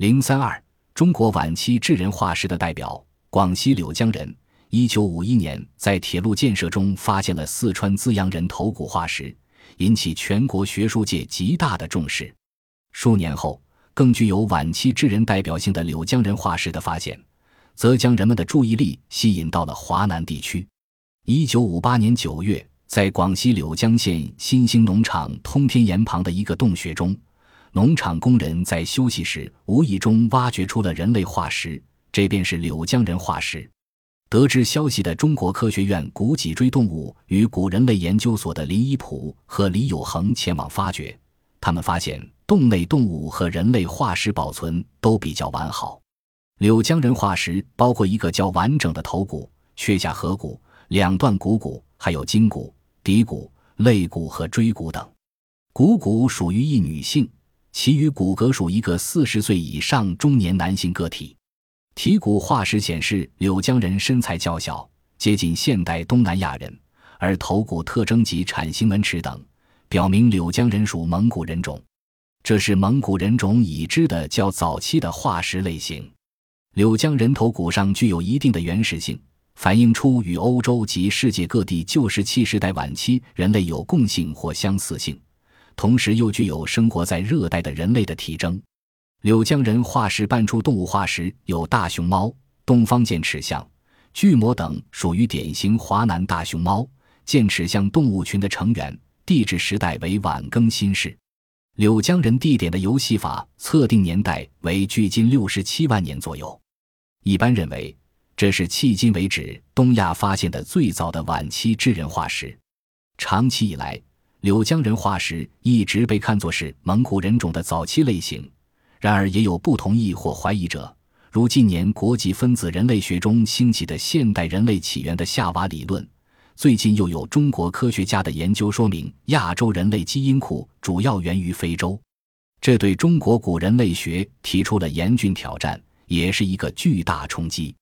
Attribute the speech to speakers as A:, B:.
A: 零三二，中国晚期智人化石的代表，广西柳江人。一九五一年，在铁路建设中发现了四川资阳人头骨化石，引起全国学术界极大的重视。数年后，更具有晚期智人代表性的柳江人化石的发现，则将人们的注意力吸引到了华南地区。一九五八年九月，在广西柳江县新兴农场通天岩旁的一个洞穴中，农场工人在休息时无意中挖掘出了人类化石，这便是柳江人化石。得知消息的中国科学院古脊椎动物与古人类研究所的林一普和李有恒前往发掘，他们发现洞内动物和人类化石保存都比较完好。柳江人化石包括一个较完整的头骨、缺下颌骨、两段股骨，还有筋骨、骶骨、肋骨和椎骨等。股骨属于一女性，其余骨骼属一个四十岁以上中年男性个体。体骨化石显示，柳江人身材较小，接近现代东南亚人，而头骨特征及产型门齿等，表明柳江人属蒙古人种。这是蒙古人种已知的较早期的化石类型。柳江人头骨上具有一定的原始性，反映出与欧洲及世界各地旧石器时代晚期人类有共性或相似性，同时又具有生活在热带的人类的体征。柳江人化石伴出动物化石有大熊猫、东方剑齿象、巨魔等，属于典型华南大熊猫、剑齿象动物群的成员。地质时代为晚更新世。柳江人地点的游戏法测定年代为距今六十七万年左右。一般认为，这是迄今为止东亚发现的最早的晚期智人化石。长期以来，柳江人化石一直被看作是蒙古人种的早期类型。然而，也有不同意或怀疑者，如近年国际分子人类学中兴起的现代人类起源的夏娃理论。最近又有中国科学家的研究说明，亚洲人类基因库主要源于非洲，这对中国古人类学提出了严峻挑战，也是一个巨大冲击。